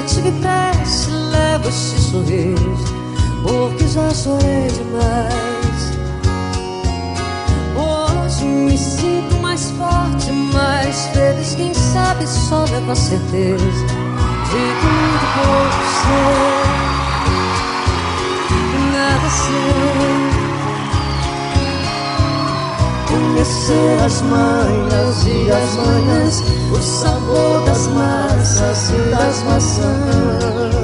Cante depressa, leva esse sorriso, porque já chorei demais. Hoje me sinto mais forte, mais feliz. Quem sabe só leva a certeza de que muito pouco sei, nada sei. Conhecer as manhas e as manhãs, o sabor das massas e das maçãs.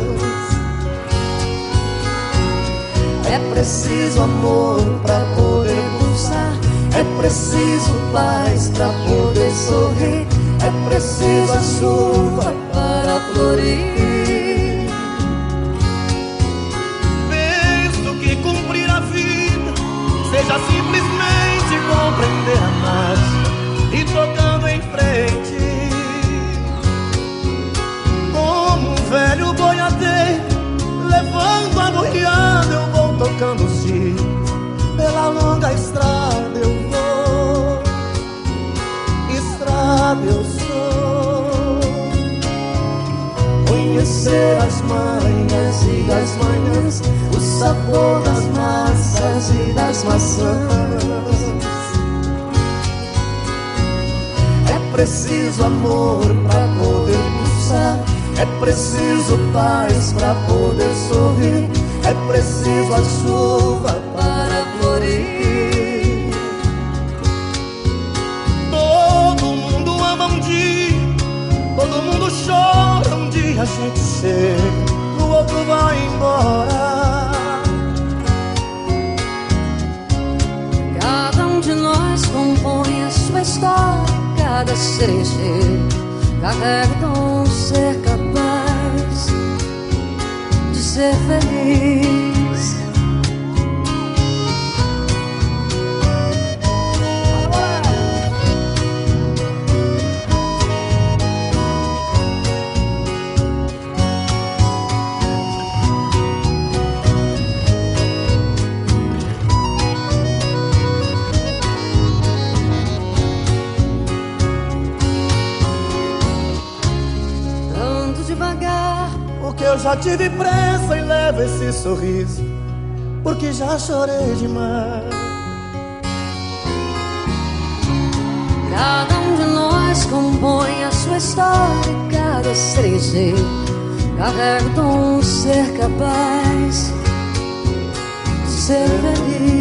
É preciso amor para poder pulsar, é preciso paz para poder sorrir, é preciso a chuva para florir. Seja simplesmente compreender a marcha e tocando em frente. Como um velho boiadeiro, levando a boiada, eu vou tocando dias. Pela longa estrada eu vou, estrada eu sou. Conhecer as manhas e as manhãs, o sabor das massas e das maçãs. Preciso amor para poder pulsar, é preciso paz para poder sorrir, é preciso a chuva para florir. Todo mundo ama um dia, todo mundo chora um dia a gente chega, o outro vai embora. Cada cerejeiro carrega ser capaz de ser feliz. Eu já tive pressa e levo esse sorriso, porque já chorei demais. cada um de nós compõe a sua história, cada cerejeiro carrega um ser capaz de ser feliz.